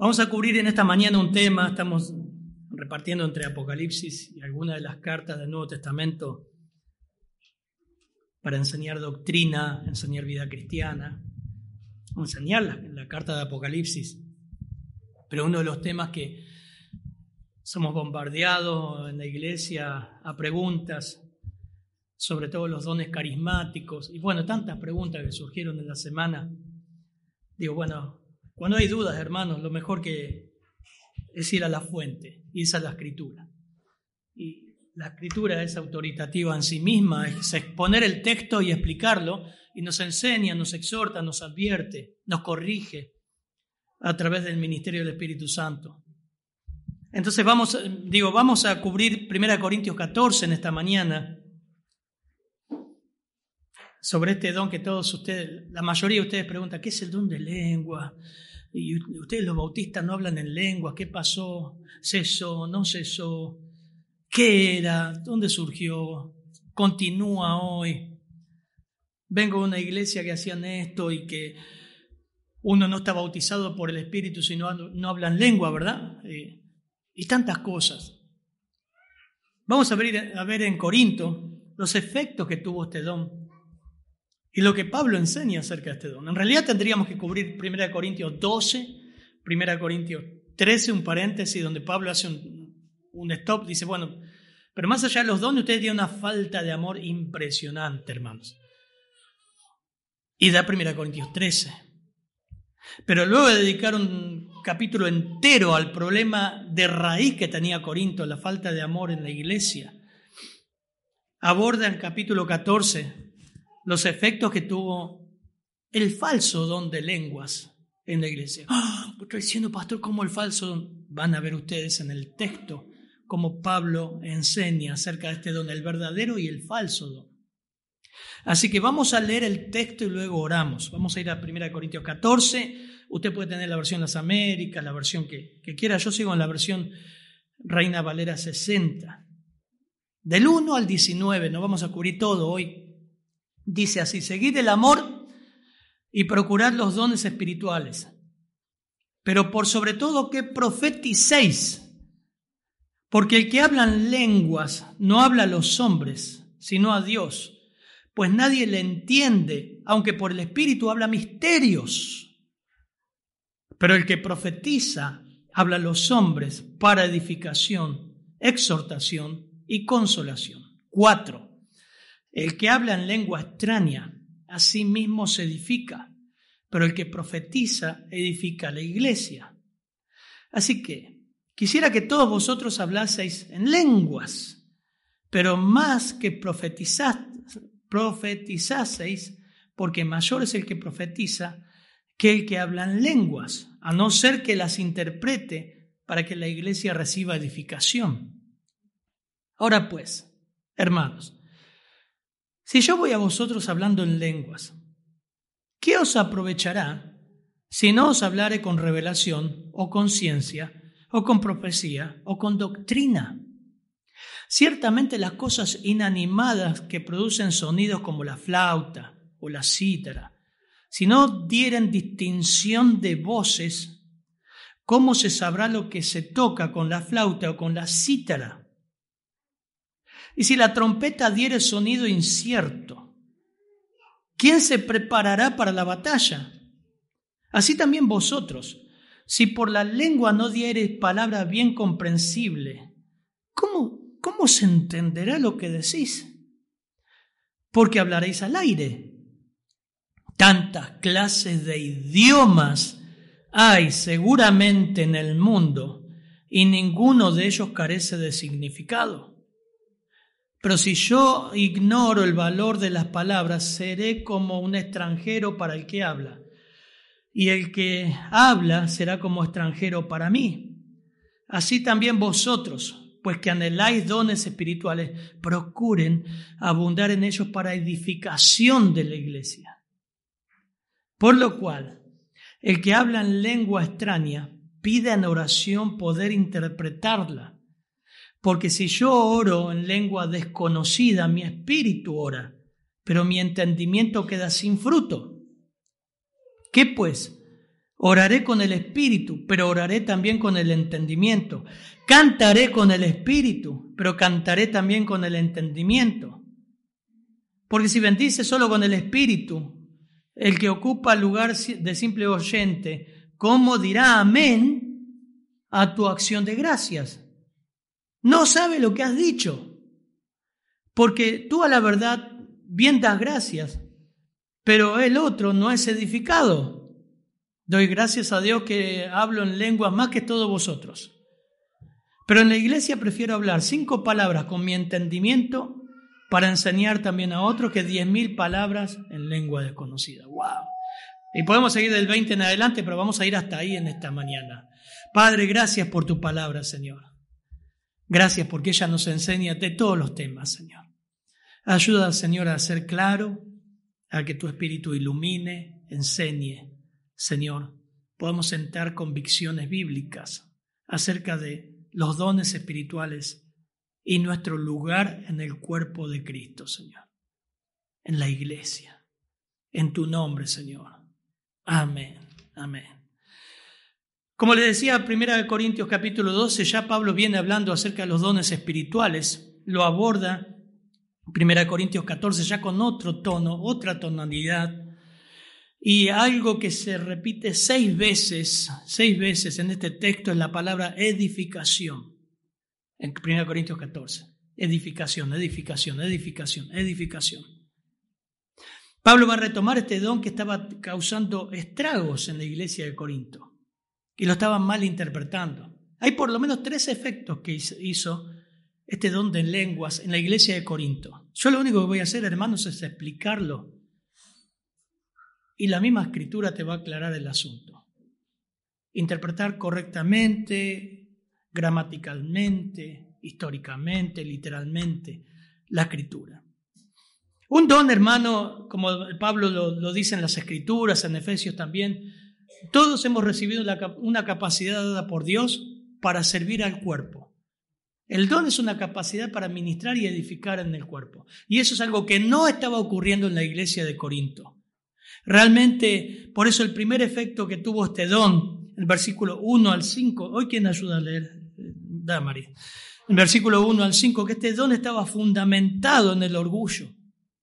Vamos a cubrir en esta mañana un tema, estamos repartiendo entre Apocalipsis y algunas de las cartas del Nuevo Testamento para enseñar doctrina, enseñar vida cristiana, enseñar la, la carta de Apocalipsis. Pero uno de los temas que somos bombardeados en la iglesia a preguntas, sobre todo los dones carismáticos, y bueno, tantas preguntas que surgieron en la semana. Digo, bueno, cuando hay dudas, hermanos, lo mejor que es ir a la fuente, esa es la escritura. Y la escritura es autoritativa en sí misma, es exponer el texto y explicarlo, y nos enseña, nos exhorta, nos advierte, nos corrige a través del ministerio del Espíritu Santo. Entonces vamos, digo, vamos a cubrir 1 Corintios 14 en esta mañana sobre este don que todos ustedes, la mayoría de ustedes preguntan, ¿qué es el don de lengua? Y ustedes los bautistas no hablan en lengua, ¿qué pasó? ¿Cesó? ¿No cesó? ¿Qué era? ¿Dónde surgió? ¿Continúa hoy? Vengo de una iglesia que hacían esto y que uno no está bautizado por el Espíritu, sino no hablan lengua, ¿verdad? Eh, y tantas cosas. Vamos a ver, a ver en Corinto los efectos que tuvo este don y lo que Pablo enseña acerca de este don. En realidad tendríamos que cubrir 1 Corintios 12, 1 Corintios 13, un paréntesis donde Pablo hace un, stop, dice, bueno, pero más allá de los dones, ustedes tienen una falta de amor impresionante, hermanos. Y da 1 Corintios 13. Pero luego de dedicar un capítulo entero al problema de raíz que tenía Corinto, la falta de amor en la iglesia, aborda en capítulo 14 los efectos que tuvo el falso don de lenguas en la iglesia. ¡Ah! Estoy diciendo, pastor, ¿cómo el falso don? Van a ver ustedes en el texto cómo Pablo enseña acerca de este don, el verdadero y el falso don. Así que vamos a leer el texto y luego oramos. Vamos a ir a 1 Corintios 14. Usted puede tener la versión Las Américas, la versión que, que quiera. Yo sigo en la versión Reina Valera 60. Del 1 al 19, no vamos a cubrir todo hoy, Dice así, seguid el amor y procurad los dones espirituales, pero por sobre todo que profeticéis, porque el que habla en lenguas no habla a los hombres, sino a Dios, pues nadie le entiende, aunque por el Espíritu habla misterios. Pero el que profetiza habla a los hombres para edificación, exhortación y consolación. Cuatro. El que habla en lengua extraña, a sí mismo se edifica, pero el que profetiza edifica la iglesia. Así que quisiera que todos vosotros hablaseis en lenguas, pero más que profetizaseis, porque mayor es el que profetiza que el que habla en lenguas, a no ser que las interprete para que la iglesia reciba edificación. Ahora pues, hermanos, si yo voy a vosotros hablando en lenguas, ¿qué os aprovechará si no os hablare con revelación o con ciencia o con profecía o con doctrina? Ciertamente las cosas inanimadas que producen sonidos como la flauta o la cítara, si no dieren distinción de voces, ¿cómo se sabrá lo que se toca con la flauta o con la cítara? Y si la trompeta diere sonido incierto, ¿quién se preparará para la batalla? Así también vosotros, si por la lengua no diereis palabra bien comprensible, ¿cómo, ¿cómo se entenderá lo que decís? Porque hablaréis al aire. Tantas clases de idiomas hay seguramente en el mundo y ninguno de ellos carece de significado. Pero si yo ignoro el valor de las palabras, seré como un extranjero para el que habla. y el que habla será como extranjero para mí. Así también vosotros, pues que anheláis dones espirituales, procuren abundar en ellos para edificación de la iglesia. Por lo cual, el que habla en lengua extraña, pide en oración poder interpretarla. Porque si yo oro en lengua desconocida, mi espíritu ora, pero mi entendimiento queda sin fruto. ¿Qué pues? Oraré con el espíritu, pero oraré también con el entendimiento. Cantaré con el espíritu, pero cantaré también con el entendimiento. Porque si bendice solo con el espíritu, el que ocupa lugar de simple oyente, ¿cómo dirá amén a tu acción de gracias? No sabe lo que has dicho, porque tú a la verdad bien das gracias, pero el otro no es edificado. Doy gracias a Dios que hablo en lenguas más que todos vosotros. Pero en la iglesia prefiero hablar cinco palabras con mi entendimiento para enseñar también a otros que diez mil palabras en lengua desconocida. ¡Wow! Y podemos seguir del 20 en adelante, pero vamos a ir hasta ahí en esta mañana. Padre, gracias por tu palabra, Señor. Gracias porque ella nos enseña de todos los temas, Señor. Ayuda, Señor, a ser claro, a que tu Espíritu ilumine, enseñe, Señor. Podemos sentar convicciones bíblicas acerca de los dones espirituales y nuestro lugar en el cuerpo de Cristo, Señor, en la iglesia, en tu nombre, Señor. Amén, amén. Como le decía 1 Corintios capítulo 12, ya Pablo viene hablando acerca de los dones espirituales, lo aborda 1 Corintios 14 ya con otro tono, otra tonalidad, y algo que se repite seis veces, seis veces en este texto es la palabra edificación en 1 Corintios 14. Edificación, edificación, edificación, edificación. Pablo va a retomar este don que estaba causando estragos en la iglesia de Corinto y lo estaban mal interpretando. Hay por lo menos tres efectos que hizo este don de lenguas en la iglesia de Corinto. Yo lo único que voy a hacer, hermanos, es explicarlo. Y la misma escritura te va a aclarar el asunto. Interpretar correctamente, gramaticalmente, históricamente, literalmente, la escritura. Un don, hermano, como Pablo lo, dice en las escrituras, en Efesios también, todos hemos recibido una capacidad dada por Dios para servir al cuerpo. El don es una capacidad para ministrar y edificar en el cuerpo. Y eso es algo que no estaba ocurriendo en la iglesia de Corinto. Realmente, por eso el primer efecto que tuvo este don, el versículo 1 al 5, hoy quién ayuda a leer da María. En versículo 1 al 5, que este don estaba fundamentado en el orgullo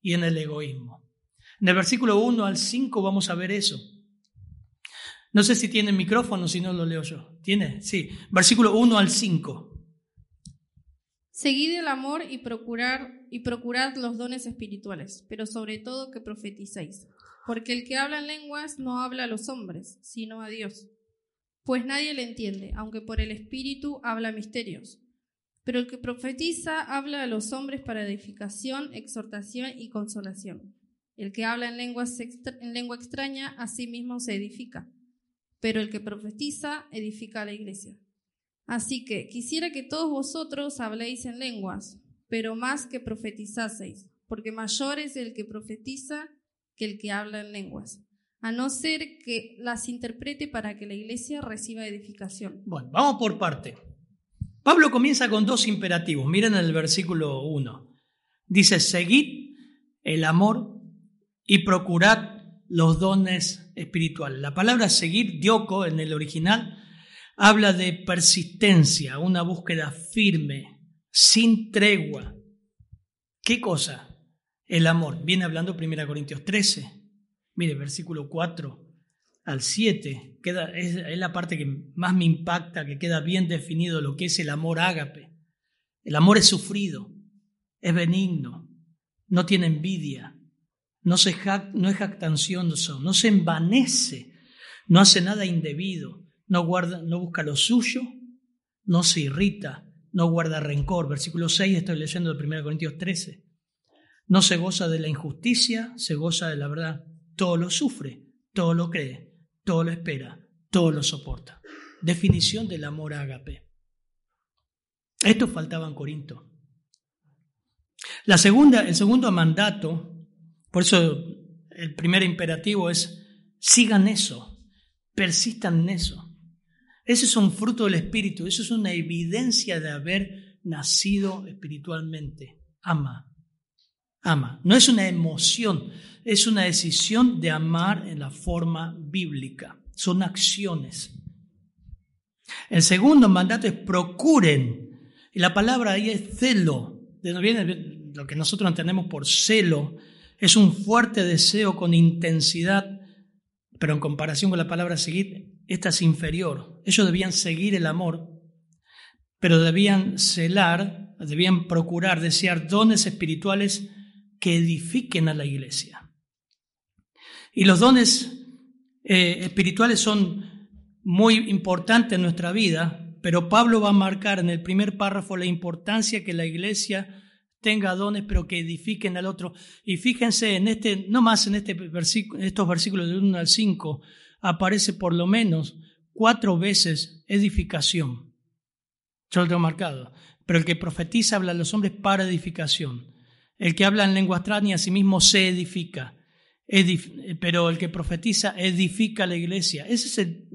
y en el egoísmo. En el versículo 1 al 5 vamos a ver eso. No sé si tiene micrófono, si no lo leo yo. ¿Tiene? Sí. Versículo 1 al 5. Seguid el amor y procurar y procurad los dones espirituales, pero sobre todo que profeticéis, porque el que habla en lenguas no habla a los hombres, sino a Dios pues nadie le entiende, aunque por el Espíritu habla misterios. Pero el que profetiza habla a los hombres para edificación, exhortación y consolación. El que habla en, en lengua extraña, a sí mismo se edifica. Pero el que profetiza, edifica la iglesia. Así que quisiera que todos vosotros habléis en lenguas, pero más que profetizaseis, porque mayor es el que profetiza que el que habla en lenguas a no ser que las interprete para que la iglesia reciba edificación. Bueno, vamos por parte. Pablo comienza con dos imperativos. Miren el versículo 1. Dice, seguid el amor y procurad los dones espirituales. La palabra seguir, dioko, en el original, habla de persistencia, una búsqueda firme, sin tregua. ¿Qué cosa? El amor. Viene hablando 1 Corintios 13. Mire, versículo 4 al 7, queda, es, la parte que más me impacta, que queda bien definido lo que es el amor ágape. El amor es sufrido, es benigno, no tiene envidia, no, se no es jactancioso, no se envanece, no hace nada indebido, no, guarda, no busca lo suyo, no se irrita, no guarda rencor. Versículo 6, estoy leyendo de 1 Corintios 13. No se goza de la injusticia, se goza de la verdad todo lo sufre, todo lo cree, todo lo espera, todo lo soporta. Definición del amor ágape. Esto faltaba en Corinto. La segunda, el segundo mandato, por eso el primer imperativo es sigan eso, persistan en eso. Ese es un fruto del Espíritu, eso es una evidencia de haber nacido espiritualmente. Ama, ama. No es una emoción, es una decisión de amar en la forma bíblica. Son acciones. El segundo mandato es procuren. Y la palabra ahí es celo. De lo que nosotros entendemos por celo. Es un fuerte deseo con intensidad, pero en comparación con la palabra seguir, esta es inferior. Ellos debían seguir el amor, pero debían celar, debían procurar, desear dones espirituales que edifiquen a la iglesia. Y los dones eh, espirituales son muy importantes en nuestra vida, pero Pablo va a marcar en el primer párrafo la importancia que la iglesia tenga dones, pero que edifiquen al otro. Y fíjense en este, no más en este versículo, estos versículos del 1 al 5, aparece por lo menos cuatro veces edificación. Yo lo tengo marcado. Pero el que profetiza habla a los hombres para edificación. El que habla en lengua extraña a sí mismo se edifica. pero el que profetiza edifica la iglesia. Ese es el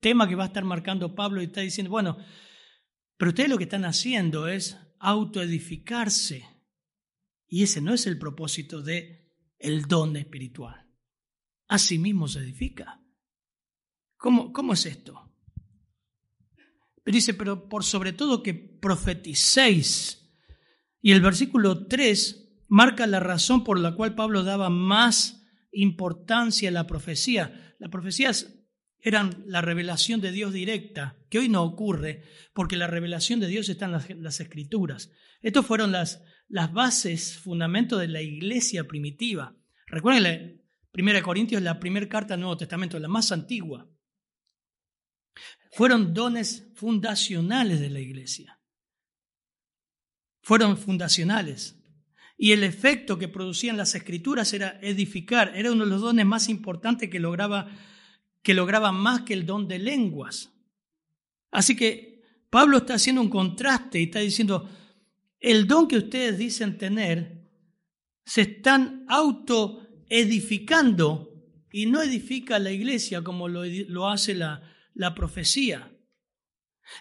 tema que va a estar marcando Pablo y está diciendo, bueno, pero ustedes lo que están haciendo es autoedificarse. Y ese no es el propósito de el don espiritual. Así mismo se edifica. ¿Cómo, cómo es esto? Pero dice, pero por sobre todo que profeticéis. Y el versículo 3 marca la razón por la cual Pablo daba más importancia a la profecía. Las profecías eran la revelación de Dios directa, que hoy no ocurre, porque la revelación de Dios está en las, escrituras. Estas fueron las, las bases, fundamentos de la iglesia primitiva. Recuerden, la Primera Corintios es la primera carta del Nuevo Testamento, la más antigua. Fueron dones fundacionales de la iglesia. Fueron fundacionales. Y el efecto que producían las escrituras era edificar, era uno de los dones más importantes que lograba que lograba más que el don de lenguas. Así que Pablo está haciendo un contraste y está diciendo, el don que ustedes dicen tener, se están autoedificando y no edifica la iglesia como lo, lo hace la, la profecía.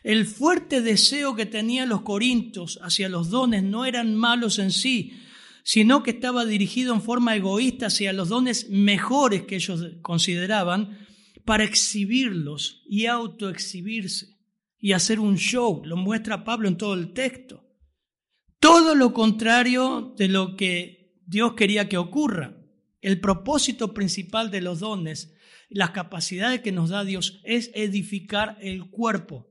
El fuerte deseo que tenían los corintios hacia los dones no eran malos en sí, sino que estaba dirigido en forma egoísta hacia los dones mejores que ellos consideraban para exhibirlos y autoexhibirse y hacer un show. Lo muestra Pablo en todo el texto. Todo lo contrario de lo que Dios quería que ocurra. El propósito principal de los dones, las capacidades que nos da Dios es edificar el cuerpo.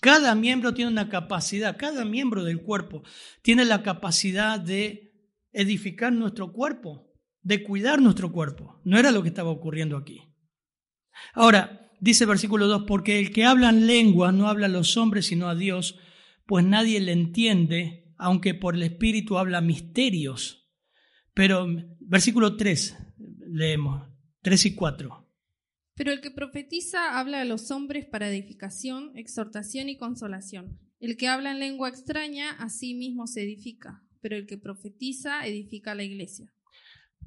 Cada miembro tiene una capacidad, cada miembro del cuerpo tiene la capacidad de edificar nuestro cuerpo de cuidar nuestro cuerpo. No era lo que estaba ocurriendo aquí. Ahora, dice versículo 2, porque el que habla en lengua no habla a los hombres sino a Dios, pues nadie le entiende, aunque por el Espíritu habla misterios. Pero versículo 3, leemos, 3 y 4. Pero el que profetiza habla a los hombres para edificación, exhortación y consolación. El que habla en lengua extraña a sí mismo se edifica, pero el que profetiza edifica a la iglesia.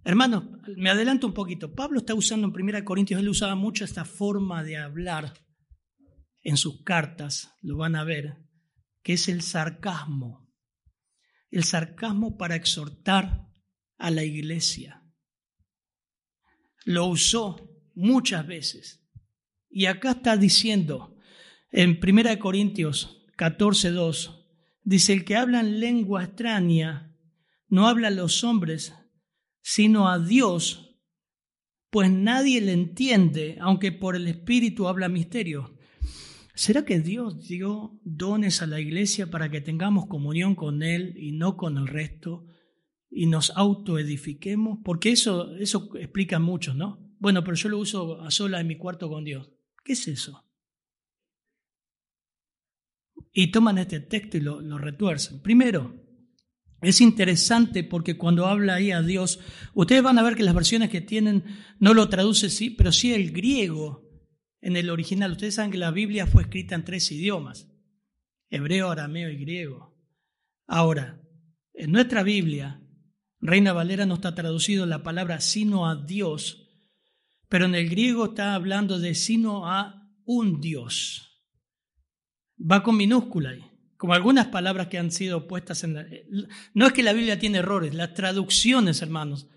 Hermanos, me adelanto un poquito. Pablo está usando en 1 Corintios, él usaba mucho esta forma de hablar en sus cartas, lo van a ver, que es el sarcasmo. El sarcasmo para exhortar a la iglesia. Lo usó muchas veces. Y acá está diciendo, en 1 Corintios 14.2, dice, el que habla en lengua extraña no habla a los hombres, sino a Dios, pues nadie le entiende, aunque por el Espíritu habla misterio. ¿Será que Dios dio dones a la iglesia para que tengamos comunión con Él y no con el resto y nos autoedifiquemos? Porque eso, eso explica mucho, ¿no? Bueno, pero yo lo uso a sola en mi cuarto con Dios. ¿Qué es eso? Y toman este texto y lo, lo retuercen. Primero, es interesante porque cuando habla ahí a Dios, ustedes van a ver que las versiones que tienen no lo traduce sí, pero sí el griego en el original. Ustedes saben que la Biblia fue escrita en tres idiomas, hebreo, arameo y griego. Ahora, en nuestra Biblia, Reina Valera no está traducido la palabra sino a Dios, pero en el griego está hablando de sino a un Dios. Va con minúscula ahí como algunas palabras que han sido puestas en la... No es que la Biblia tiene errores, las traducciones, hermanos,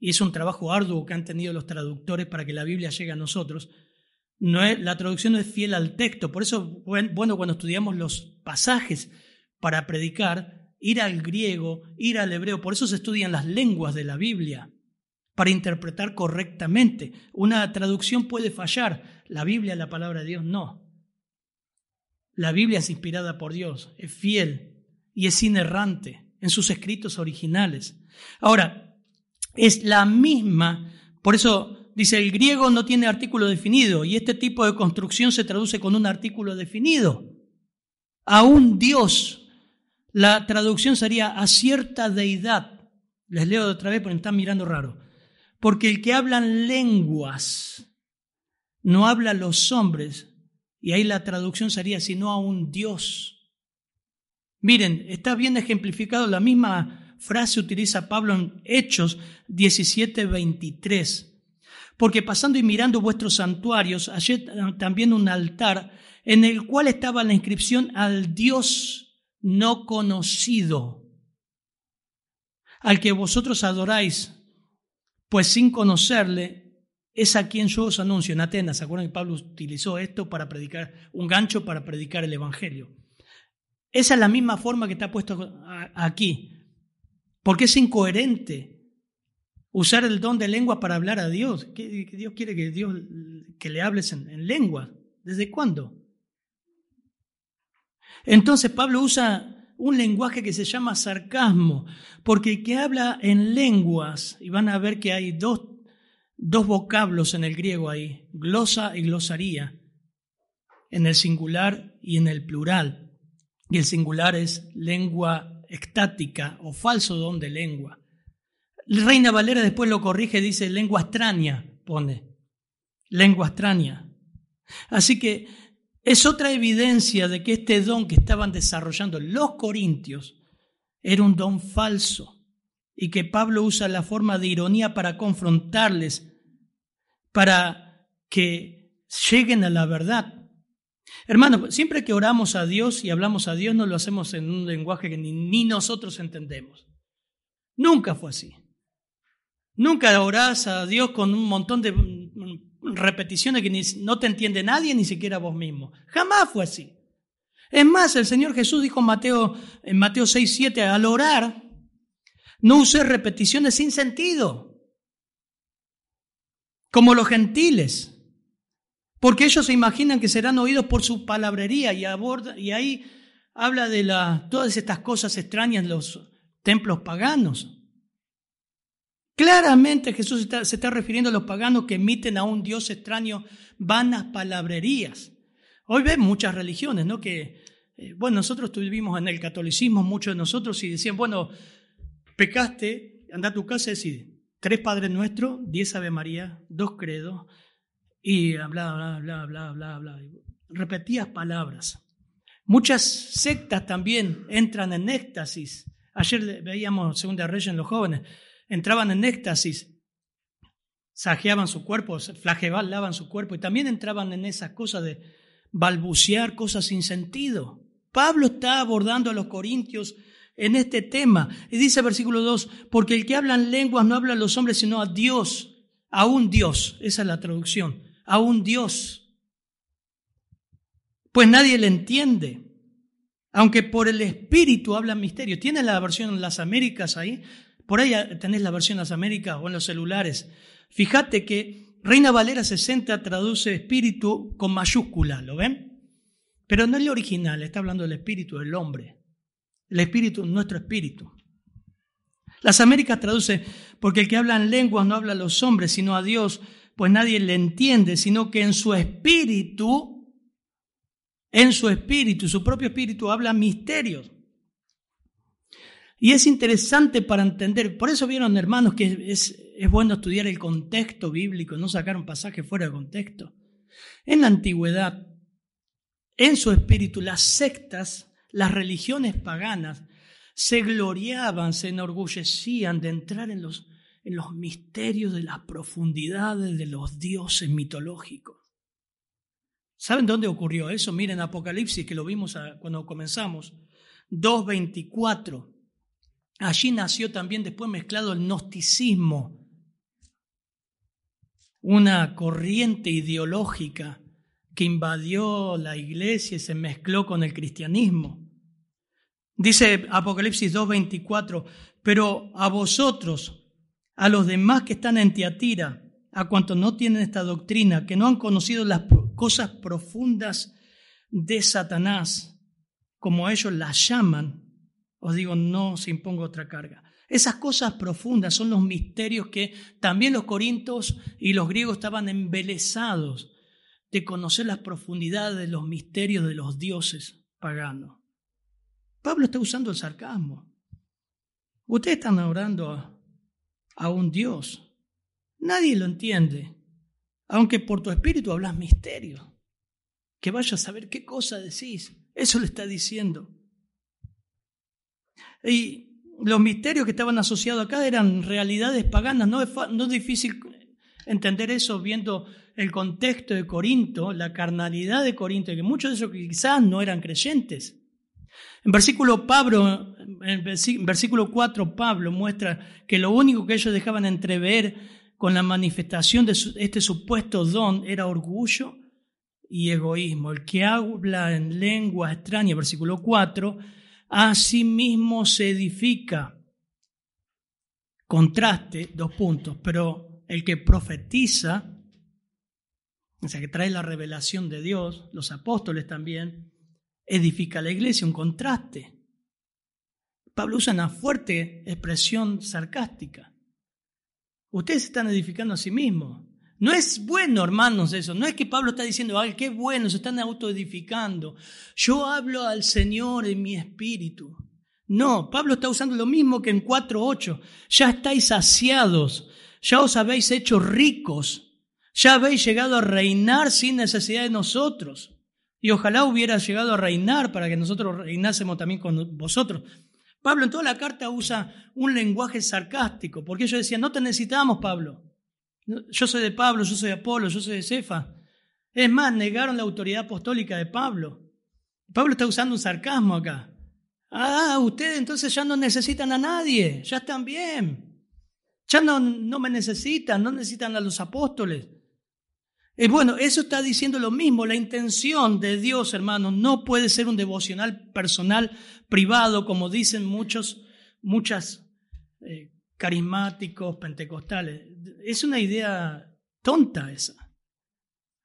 y es un trabajo arduo que han tenido los traductores para que la Biblia llegue a nosotros, no es, la traducción no es fiel al texto. Por eso, bueno, cuando estudiamos los pasajes para predicar, ir al griego, ir al hebreo, por eso se estudian las lenguas de la Biblia, para interpretar correctamente. Una traducción puede fallar, la Biblia, la palabra de Dios, no. La Biblia es inspirada por Dios, es fiel y es inerrante en sus escritos originales. Ahora, es la misma, por eso dice, el griego no tiene artículo definido y este tipo de construcción se traduce con un artículo definido. A un Dios. La traducción sería a cierta deidad. Les leo de otra vez porque me están mirando raro. Porque el que hablan lenguas no habla a los hombres, y ahí la traducción sería, sino a un Dios. Miren, está bien ejemplificado, la misma frase utiliza Pablo en Hechos 17, 23. Porque pasando y mirando vuestros santuarios, hallé también un altar en el cual estaba la inscripción al Dios no conocido, al que vosotros adoráis, pues sin conocerle es a quien yo os anuncio en Atenas. ¿Se acuerdan que Pablo utilizó esto para predicar, un gancho para predicar el Evangelio? Esa es la misma forma que está puesto aquí. Porque es incoherente usar el don de lengua para hablar a Dios. ¿Qué, Dios quiere que, Dios, que le hables en, en lengua. ¿Desde cuándo? Entonces Pablo usa un lenguaje que se llama sarcasmo, porque el que habla en lenguas, y van a ver que hay dos dos vocablos en el griego ahí, glosa y glosaría, en el singular y en el plural. Y el singular es lengua extática o falso don de lengua. Reina Valera después lo corrige, dice lengua extraña, pone. Lengua extraña. Así que es otra evidencia de que este don que estaban desarrollando los corintios era un don falso y que Pablo usa la forma de ironía para confrontarles para que lleguen a la verdad. Hermano, siempre que oramos a Dios y hablamos a Dios, no lo hacemos en un lenguaje que ni, nosotros entendemos. Nunca fue así. Nunca orás a Dios con un montón de repeticiones que no te entiende nadie, ni siquiera vos mismo. Jamás fue así. Es más, el Señor Jesús dijo en Mateo, en Mateo 6, 7, al orar, no use repeticiones sin sentido como los gentiles, porque ellos se imaginan que serán oídos por su palabrería y, y ahí habla de todas estas cosas extrañas en los templos paganos. Claramente Jesús se está refiriendo a los paganos que emiten a un Dios extraño vanas palabrerías. Hoy ven muchas religiones, ¿no? Que, eh, bueno, nosotros tuvimos en el catolicismo, muchos de nosotros, y decían, bueno, pecaste, anda a tu casa y decide, tres Padres Nuestros, diez Ave María, dos credos y bla, bla, bla, bla, bla, bla. Repetías palabras. Muchas sectas también entran en éxtasis. Ayer veíamos Segunda Reyes en los jóvenes. Entraban en éxtasis, sajeaban su cuerpo, flagelaban su cuerpo y también entraban en esas cosas de balbucear cosas sin sentido. Pablo está abordando a los corintios en este tema. Y dice versículo 2, porque el que habla en lenguas no habla a los hombres, sino a Dios, a un Dios. Esa es la traducción, a un Dios. Pues nadie le entiende, aunque por el Espíritu habla misterio. ¿Tienes la versión en las Américas ahí? Por ahí tenés la versión en las Américas o en los celulares. Fíjate que Reina Valera 60 traduce espíritu con mayúscula, ¿lo ven? Pero no es el original, está hablando del espíritu del hombre el espíritu, nuestro espíritu. Las Américas traduce, porque el que habla en lenguas no habla a los hombres, sino a Dios, pues nadie le entiende, sino que en su espíritu, en su espíritu, su propio espíritu habla misterios. Y es interesante para entender, por eso vieron hermanos que es, es bueno estudiar el contexto bíblico, no sacar un pasaje fuera de contexto. En la antigüedad, en su espíritu, las sectas, las religiones paganas, se gloriaban, se enorgullecían de entrar en los, en los misterios de las profundidades de los dioses mitológicos. ¿Saben dónde ocurrió eso? Miren Apocalipsis, que lo vimos cuando comenzamos. 2.24. Allí nació también después mezclado el gnosticismo, una corriente ideológica que invadió la iglesia y se mezcló con el cristianismo. Dice Apocalipsis 2.24, pero a vosotros, a los demás que están en Tiatira, a cuantos no tienen esta doctrina, que no han conocido las cosas profundas de Satanás, como ellos las llaman, os digo, no se imponga otra carga. Esas cosas profundas son los misterios que también los corintios y los griegos estaban embelesados de conocer las profundidades de los misterios de los dioses paganos. Pablo está usando el sarcasmo. Ustedes están orando a, un Dios. Nadie lo entiende, aunque por tu espíritu hablas misterio. Que vayas a saber qué cosa decís. Eso le está diciendo. Y los misterios que estaban asociados acá eran realidades paganas. No es, no es difícil entender eso viendo el contexto de Corinto, la carnalidad de Corinto, que muchos de esos quizás no eran creyentes. En versículo, Pablo, versículo 4, Pablo muestra que lo único que ellos dejaban entrever con la manifestación de este supuesto don era orgullo y egoísmo. El que habla en lengua extraña, versículo 4, a sí mismo se edifica. Contraste, dos puntos, pero el que profetiza, o sea, que trae la revelación de Dios, los apóstoles también, edifica la iglesia, un contraste. Pablo usa una fuerte expresión sarcástica. Ustedes están edificando a sí mismos. No es bueno, hermanos, eso. No es que Pablo está diciendo, ay, qué bueno, se están autoedificando. Yo hablo al Señor en mi espíritu. No, Pablo está usando lo mismo que en 4.8. Ya estáis saciados, ya os habéis hecho ricos, ya habéis llegado a reinar sin necesidad de nosotros. Y ojalá hubiera llegado a reinar para que nosotros reinásemos también con vosotros. Pablo en toda la carta usa un lenguaje sarcástico, porque ellos decían, no te necesitamos, Pablo. Yo soy de Pablo, yo soy de Apolo, yo soy de Cefa. Es más, negaron la autoridad apostólica de Pablo. Pablo está usando un sarcasmo acá. Ah, ustedes entonces ya no necesitan a nadie, ya están bien. Ya no, no me necesitan, no necesitan a los apóstoles. Bueno, eso está diciendo lo mismo. La intención de Dios, hermanos, no puede ser un devocional personal, privado, como dicen muchos, muchas eh, carismáticos, pentecostales. Es una idea tonta esa.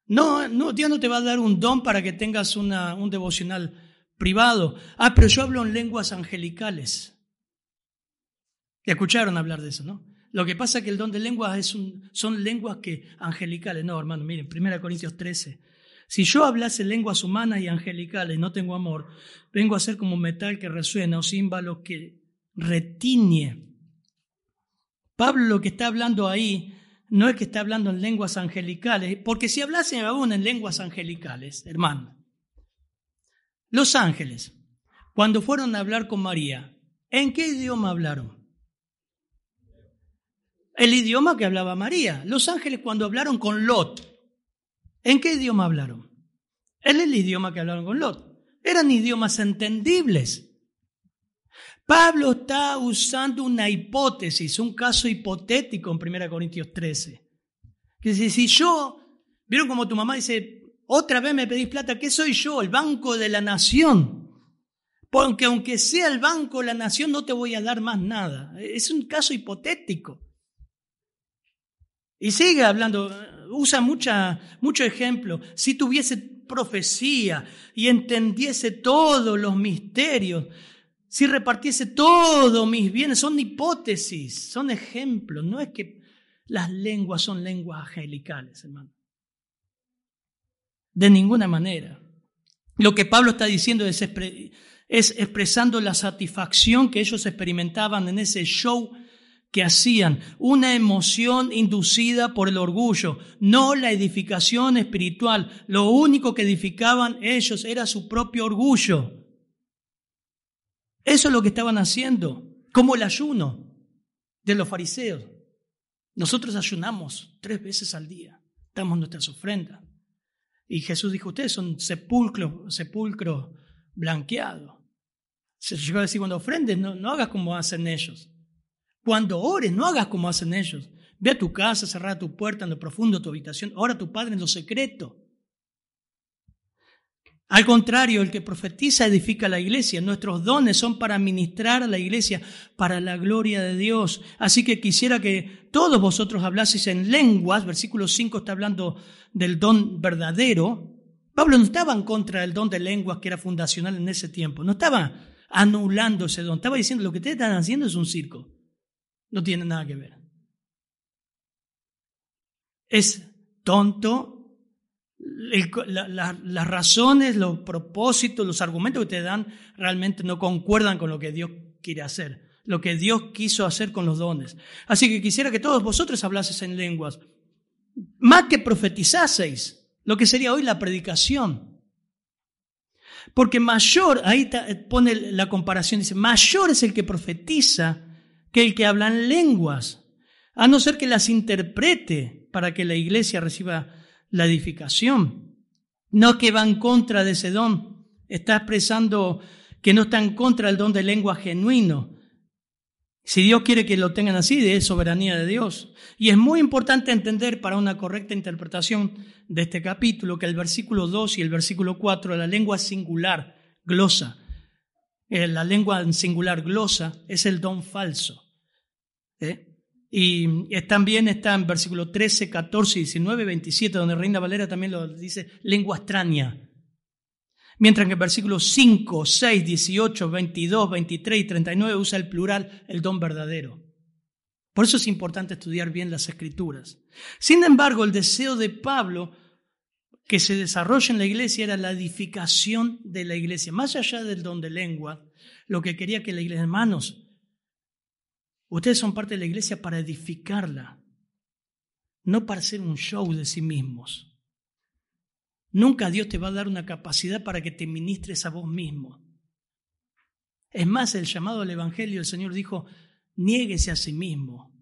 No, no, Dios no te va a dar un don para que tengas una, un devocional privado. Ah, pero yo hablo en lenguas angelicales. Escucharon hablar de eso, ¿no? Lo que pasa es que el don de lenguas es son lenguas que angelicales. No, hermano, miren, 1 Corintios 13. Si yo hablase lenguas humanas y angelicales y no tengo amor, vengo a ser como metal que resuena o címbalo que retiñe. Pablo lo que está hablando ahí no es que está hablando en lenguas angelicales, porque si hablase aún en lenguas angelicales, hermano, los ángeles, cuando fueron a hablar con María, ¿en qué idioma hablaron? El idioma que hablaba María. Los ángeles cuando hablaron con Lot, ¿en qué idioma hablaron? Es el idioma que hablaron con Lot. Eran idiomas entendibles. Pablo está usando una hipótesis, un caso hipotético en 1 Corintios 13. Que dice, si yo, vieron como tu mamá dice, otra vez me pedís plata, ¿qué soy yo? El banco de la nación. Porque aunque sea el banco de la nación, no te voy a dar más nada. Es un caso hipotético. Y sigue hablando, usa mucho ejemplo. Si tuviese profecía y entendiese todos los misterios, si repartiese todos mis bienes, son hipótesis, son ejemplos. No es que las lenguas son lenguas angelicales, hermano. De ninguna manera. Lo que Pablo está diciendo es expresando la satisfacción que ellos experimentaban en ese show que hacían, una emoción inducida por el orgullo, no la edificación espiritual. Lo único que edificaban ellos era su propio orgullo. Eso es lo que estaban haciendo, como el ayuno de los fariseos. Nosotros ayunamos tres veces al día, damos nuestras ofrendas. Y Jesús dijo, ustedes son sepulcro, sepulcro blanqueado. Se llegó a decir, cuando ofrendes, no, no hagas como hacen ellos. Cuando ores, no hagas como hacen ellos. Ve a tu casa, cerra tu puerta en lo profundo de tu habitación, ora a tu Padre en lo secreto. Al contrario, el que profetiza edifica la iglesia. Nuestros dones son para ministrar a la iglesia, para la gloria de Dios. Así que quisiera que todos vosotros hablaseis en lenguas. Versículo 5 está hablando del don verdadero. Pablo no estaba en contra del don de lenguas que era fundacional en ese tiempo. No estaba anulando ese don. Estaba diciendo lo que ustedes están haciendo es un circo. No tiene nada que ver. Es tonto. las razones, los propósitos, los argumentos que te dan realmente no concuerdan con lo que Dios quiere hacer, lo que Dios quiso hacer con los dones. Así que quisiera que todos vosotros hablaseis en lenguas, más que profetizaseis, lo que sería hoy la predicación. Porque mayor, ahí pone la comparación, dice, mayor es el que profetiza que el que habla en lenguas, a no ser que las interprete para que la iglesia reciba la edificación. No que va en contra de ese don, está expresando que no está en contra del don de lengua genuino. Si Dios quiere que lo tengan así, es soberanía de Dios. Y es muy importante entender para una correcta interpretación de este capítulo que el versículo 2 y el versículo 4, la lengua singular, glosa, eh, la lengua en singular glosa es el don falso. ¿eh? Y también está en versículo 13, 14, 19, 27, donde Reina Valera también lo dice lengua extraña. Mientras que en versículos 5, 6, 18, 22, 23 y 39 usa el plural, el don verdadero. Por eso es importante estudiar bien las escrituras. Sin embargo, el deseo de Pablo que se desarrolla en la iglesia era la edificación de la iglesia. Más allá del don de lengua, lo que quería que la iglesia, hermanos, ustedes son parte de la iglesia para edificarla, no para hacer un show de sí mismos. Nunca Dios te va a dar una capacidad para que te ministres a vos mismo. Es más, el llamado al Evangelio, el Señor dijo, niéguese a sí mismo.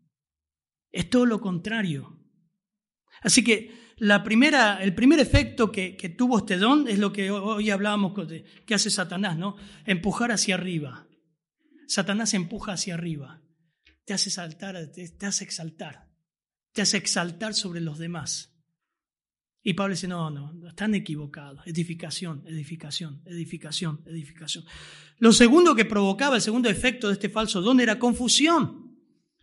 Es todo lo contrario. Así que la primera, el primer efecto que, tuvo este don es lo que hoy hablábamos que hace Satanás, ¿no? Empujar hacia arriba. Satanás empuja hacia arriba. Te hace saltar, te, hace exaltar. Te hace exaltar sobre los demás. Y Pablo dice, no, no, están equivocados. Edificación, edificación, edificación, edificación. Lo segundo que provocaba, el segundo efecto de este falso don era confusión.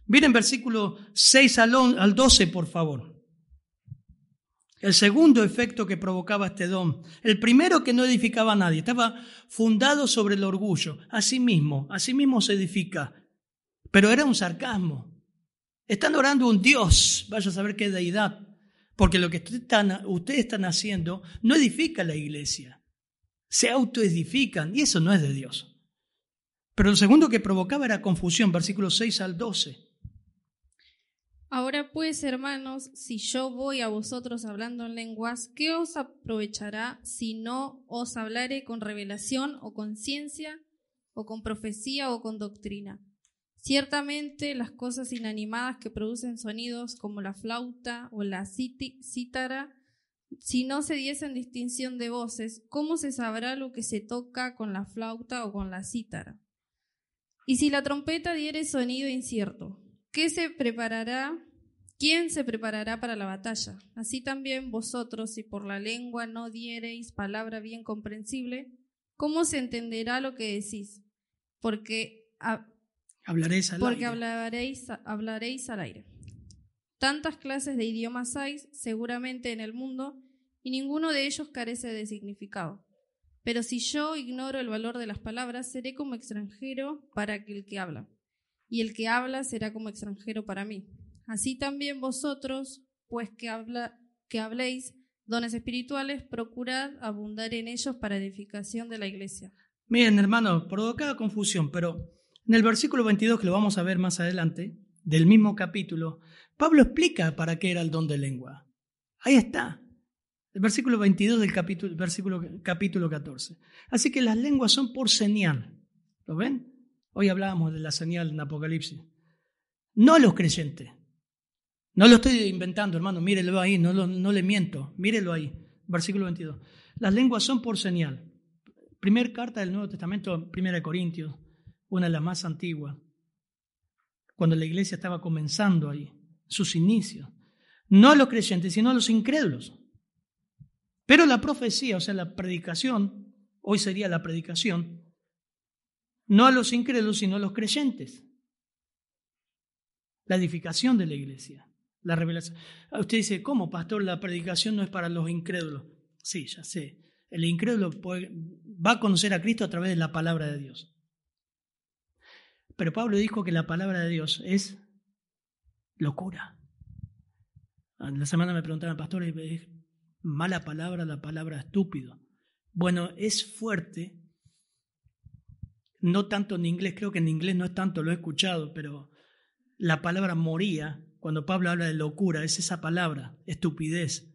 Miren versículo 6 al 12, por favor. El segundo efecto que provocaba este don. El primero que no edificaba a nadie. Estaba fundado sobre el orgullo. Así mismo, así mismo se edifica. Pero era un sarcasmo. Están orando un Dios, vaya a saber qué deidad. Porque lo que ustedes están haciendo no edifica la iglesia. Se autoedifican y eso no es de Dios. Pero el segundo que provocaba era confusión, versículos 6 al 12. Ahora pues, hermanos, si yo voy a vosotros hablando en lenguas, ¿qué os aprovechará si no os hablaré con revelación o con ciencia o con profecía o con doctrina? Ciertamente las cosas inanimadas que producen sonidos como la flauta o la cítara, si no se diesen distinción de voces, ¿cómo se sabrá lo que se toca con la flauta o con la cítara? Y si la trompeta diere sonido incierto, ¿Qué se preparará? ¿Quién se preparará para la batalla? Así también vosotros, si por la lengua no diereis palabra bien comprensible, ¿cómo se entenderá lo que decís? Porque, hablaréis al porque Hablaréis, hablaréis al aire. Tantas clases de idiomas hay seguramente en el mundo y ninguno de ellos carece de significado. Pero si yo ignoro el valor de las palabras, seré como extranjero para aquel que habla y el que habla será como extranjero para mí. Así también vosotros, pues que, habla, que habléis dones espirituales, procurad abundar en ellos para edificación de la iglesia. Miren, hermanos, provocaba confusión, pero en el versículo 22, que lo vamos a ver más adelante, del mismo capítulo, Pablo explica para qué era el don de lengua. Ahí está. El versículo 22 del capítulo, versículo, capítulo 14. Así que las lenguas son por señal. ¿Lo ven? Hoy hablábamos de la señal en Apocalipsis. No los creyentes. No lo estoy inventando, hermano. Mírelo ahí, no, le miento. Mírelo ahí. Versículo 22. Las lenguas son por señal. Primer carta del Nuevo Testamento, Primera de Corintios, una de las más antiguas. Cuando la iglesia estaba comenzando ahí, sus inicios. No a los creyentes, sino a los incrédulos. Pero la profecía, o sea, la predicación, hoy sería la predicación, no a los incrédulos, sino a los creyentes. La edificación de la iglesia, la revelación. Ah, usted dice, ¿cómo, pastor? La predicación no es para los incrédulos. Sí, ya sé. El incrédulo va a conocer a Cristo a través de la palabra de Dios. Pero Pablo dijo que la palabra de Dios es locura. Ah, la semana me preguntaban, pastor, mala palabra, la palabra estúpido. Bueno, es fuerte, no tanto en inglés, creo que en inglés no es tanto, lo he escuchado, pero la palabra moría, cuando Pablo habla de locura, es esa palabra, estupidez.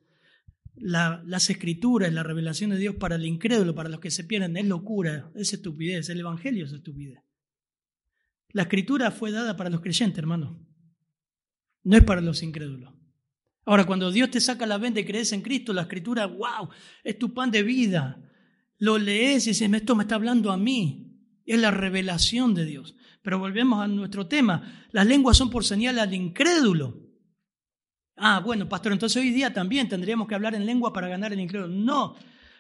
las escrituras, la revelación de Dios para el incrédulo, para los que se pierden, es locura, es estupidez, el Evangelio es estupidez. La escritura fue dada para los creyentes, hermano, no es para los incrédulos. Ahora, cuando Dios te saca la venda y crees en Cristo, la escritura, wow, es tu pan de vida. Lo lees y dices, esto me está hablando a mí. Es la revelación de Dios. Pero volvemos a nuestro tema. Las lenguas son por señal al incrédulo. Ah, bueno, pastor, entonces hoy día también tendríamos que hablar en lengua para ganar el incrédulo. No.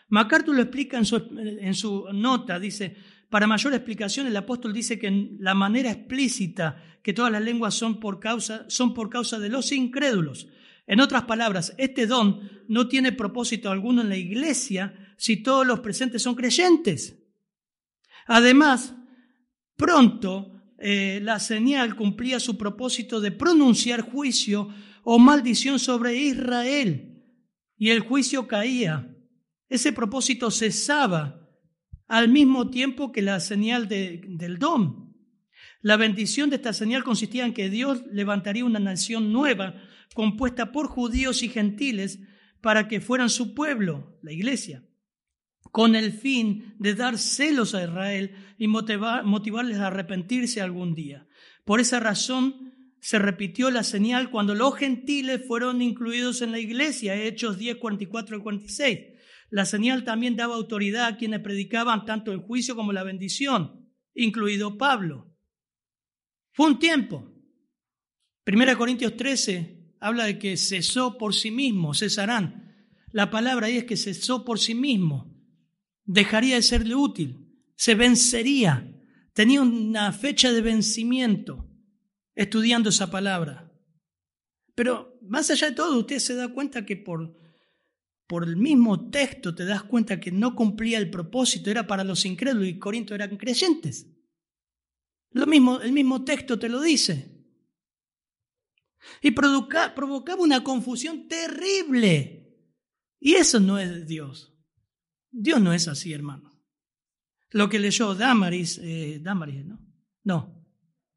MacArthur lo explica en su, en su nota. Dice, para mayor explicación, el apóstol dice que la manera explícita que todas las lenguas son por causa, son por causa de los incrédulos. En otras palabras, este don no tiene propósito alguno en la iglesia si todos los presentes son creyentes. Además, pronto eh, la señal cumplía su propósito de pronunciar juicio o maldición sobre Israel y el juicio caía. Ese propósito cesaba al mismo tiempo que la señal del don. La bendición de esta señal consistía en que Dios levantaría una nación nueva compuesta por judíos y gentiles para que fueran su pueblo, la iglesia, con el fin de dar celos a Israel y motivarles a arrepentirse algún día. Por esa razón se repitió la señal cuando los gentiles fueron incluidos en la iglesia, Hechos 10, 44 al 46. La señal también daba autoridad a quienes predicaban tanto el juicio como la bendición, incluido Pablo. Fue un tiempo. Primera Corintios 13, habla de que cesó por sí mismo, cesarán. La palabra ahí es que cesó por sí mismo. Dejaría de serle útil, se vencería. Tenía una fecha de vencimiento estudiando esa palabra. Pero más allá de todo, usted se da cuenta que por, por el mismo texto te das cuenta que no cumplía el propósito, era para los incrédulos y Corinto eran creyentes. Lo mismo, el mismo texto te lo dice. Y provocaba una confusión terrible. Y eso no es Dios. Dios no es así, hermano. Lo que leyó Damaris, eh, Damaris, ¿no? No,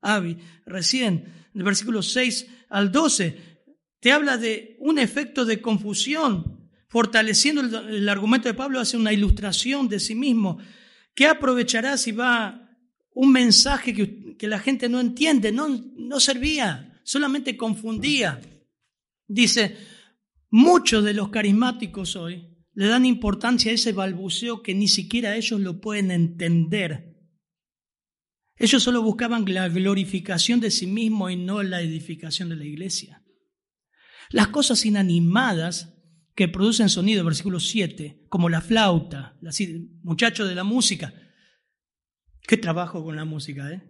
Avi, recién, del versículo 6 al 12, te habla de un efecto de confusión, fortaleciendo el, argumento de Pablo, hace una ilustración de sí mismo. ¿Qué aprovechará si va un mensaje que, que la gente no entiende? No, no servía solamente confundía. Dice, muchos de los carismáticos hoy le dan importancia a ese balbuceo que ni siquiera ellos lo pueden entender. Ellos solo buscaban la glorificación de sí mismos y no la edificación de la iglesia. Las cosas inanimadas que producen sonido, versículo 7, como la flauta, muchachos de la música. Qué trabajo con la música, ¿eh?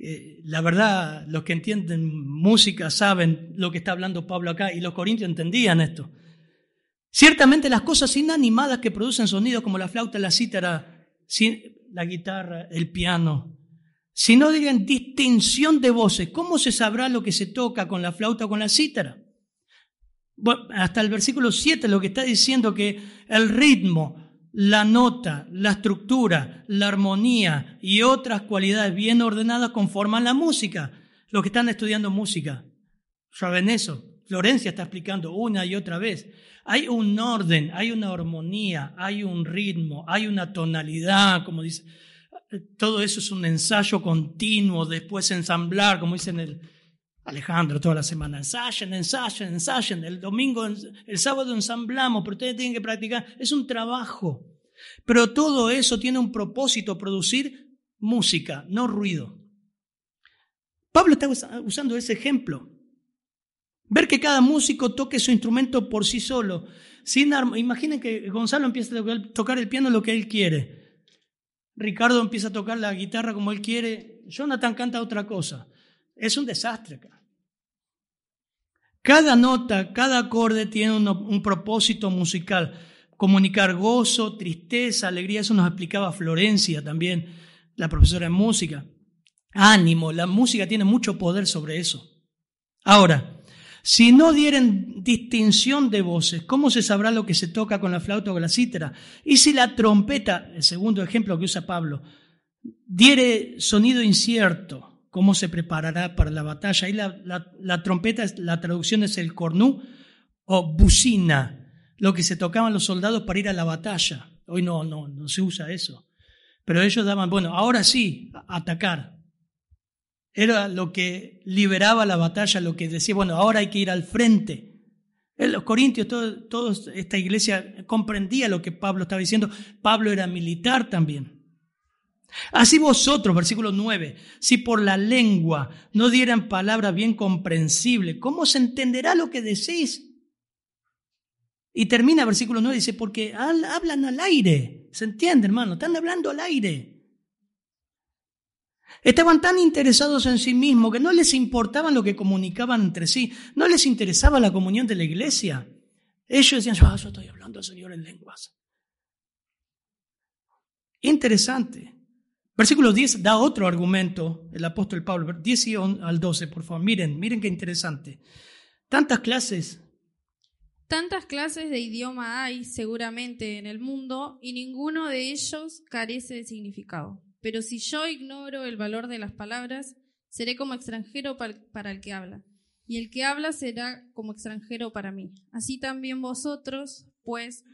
Eh, la verdad, los que entienden música saben lo que está hablando Pablo acá y los corintios entendían esto. Ciertamente las cosas inanimadas que producen sonido como la flauta, la cítara, la guitarra, el piano, si no digan distinción de voces, ¿cómo se sabrá lo que se toca con la flauta o con la cítara? hasta el versículo 7 lo que está diciendo que el ritmo, la nota, la estructura, la armonía y otras cualidades bien ordenadas conforman la música. Los que están estudiando música saben eso. Florencia está explicando una y otra vez. Hay un orden, hay una armonía, hay un ritmo, hay una tonalidad, como dice. Todo eso es un ensayo continuo, después ensamblar, como dice el Alejandro toda la semana. Ensayen, ensayen, ensayen. El domingo, el sábado ensamblamos, pero ustedes tienen que practicar. Es un trabajo. Pero todo eso tiene un propósito, producir música, no ruido. Pablo está usando ese ejemplo. Ver que cada músico toque su instrumento por sí solo. Sin Imaginen que Gonzalo empieza a tocar el piano lo que él quiere. Ricardo empieza a tocar la guitarra como él quiere. Jonathan canta otra cosa. Es un desastre acá. Cada nota, cada acorde tiene un, propósito musical. Comunicar gozo, tristeza, alegría, eso nos explicaba Florencia también, la profesora de música. Ánimo, la música tiene mucho poder sobre eso. Ahora, si no dieren distinción de voces, ¿cómo se sabrá lo que se toca con la flauta o con la cítara? Y si la trompeta, el segundo ejemplo que usa Pablo, diere sonido incierto, cómo se preparará para la batalla. Ahí la, trompeta, la traducción es el cornú o bucina, lo que se tocaban los soldados para ir a la batalla. Hoy no, no, no se usa eso. Pero ellos daban, bueno, ahora sí, atacar. Era lo que liberaba la batalla, lo que decía, bueno, ahora hay que ir al frente. En los corintios, toda esta iglesia comprendía lo que Pablo estaba diciendo. Pablo era militar también. Así vosotros, versículo 9, si por la lengua no dieran palabra bien comprensible, ¿cómo se entenderá lo que decís? Y termina versículo 9, dice, porque hablan al aire. ¿Se entiende, hermano? Están hablando al aire. Estaban tan interesados en sí mismos que no les importaba lo que comunicaban entre sí, no les interesaba la comunión de la iglesia. Ellos decían, ah, yo estoy hablando al Señor en lenguas. Interesante. Versículo 10 da otro argumento, el apóstol Pablo, 10 al 12, por favor. Miren, miren qué interesante. Tantas clases. Tantas clases de idioma hay seguramente en el mundo y ninguno de ellos carece de significado. Pero si yo ignoro el valor de las palabras, seré como extranjero para el que habla, y el que habla será como extranjero para mí. Así también vosotros, pues,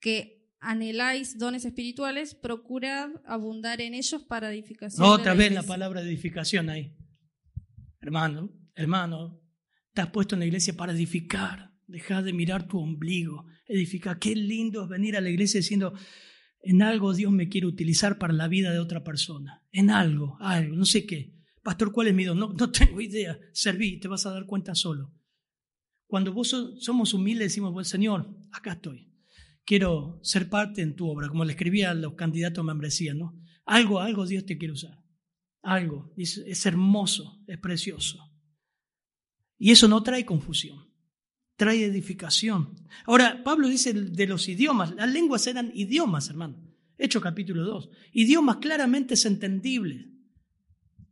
que anheláis dones espirituales, procurad abundar en ellos para edificación. Otra vez la palabra edificación ahí. Hermano, hermano, te has puesto en la iglesia para edificar. Deja de mirar tu ombligo. Edifica. Qué lindo es venir a la iglesia diciendo, en algo Dios me quiere utilizar para la vida de otra persona. En algo, algo, no sé qué. Pastor, ¿cuál es mi don? No, no tengo idea. Serví, te vas a dar cuenta solo. Cuando vos somos humildes decimos, bueno, Señor, acá estoy quiero ser parte en tu obra, como le escribía a los candidatos a membresía, ¿no? Algo, algo Dios te quiere usar. Algo. Es, es hermoso, es precioso. Y eso no trae confusión, trae edificación. Ahora, Pablo dice de los idiomas, las lenguas eran idiomas, hermano. Hecho capítulo 2. Idiomas claramente entendibles.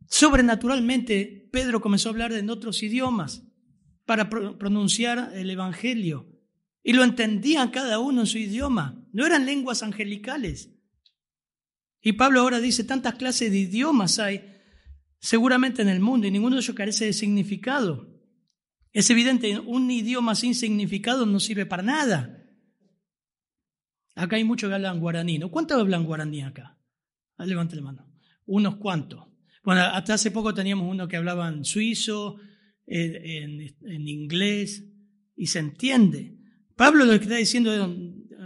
Sobrenaturalmente, Pedro comenzó a hablar en otros idiomas para pronunciar el Evangelio. Y lo entendían cada uno en su idioma. No eran lenguas angelicales. Y Pablo ahora dice, tantas clases de idiomas hay seguramente en el mundo y ninguno de ellos carece de significado. Es evidente, un idioma sin significado no sirve para nada. Acá hay muchos que hablan guaraní. ¿no? ¿Cuántos hablan guaraní acá? Ah, la mano. Unos cuantos. Bueno, hasta hace poco teníamos uno que hablaba en suizo, en, en inglés, y se entiende. Pablo lo que está diciendo,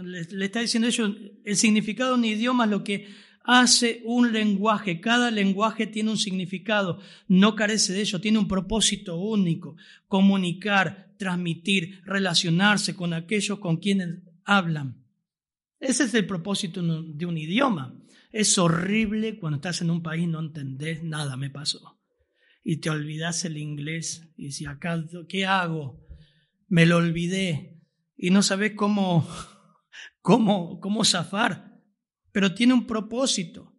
le está diciendo ellos, el significado de un idioma es lo que hace un lenguaje. Cada lenguaje tiene un significado, no carece de ello, tiene un propósito único, comunicar, transmitir, relacionarse con aquellos con quienes hablan. Ese es el propósito de un idioma. Es horrible cuando estás en un país no entendés nada, me pasó. Y te olvidas el inglés y si acá, ¿qué hago? Me lo olvidé y no sabes cómo, cómo, cómo zafar, pero tiene un propósito.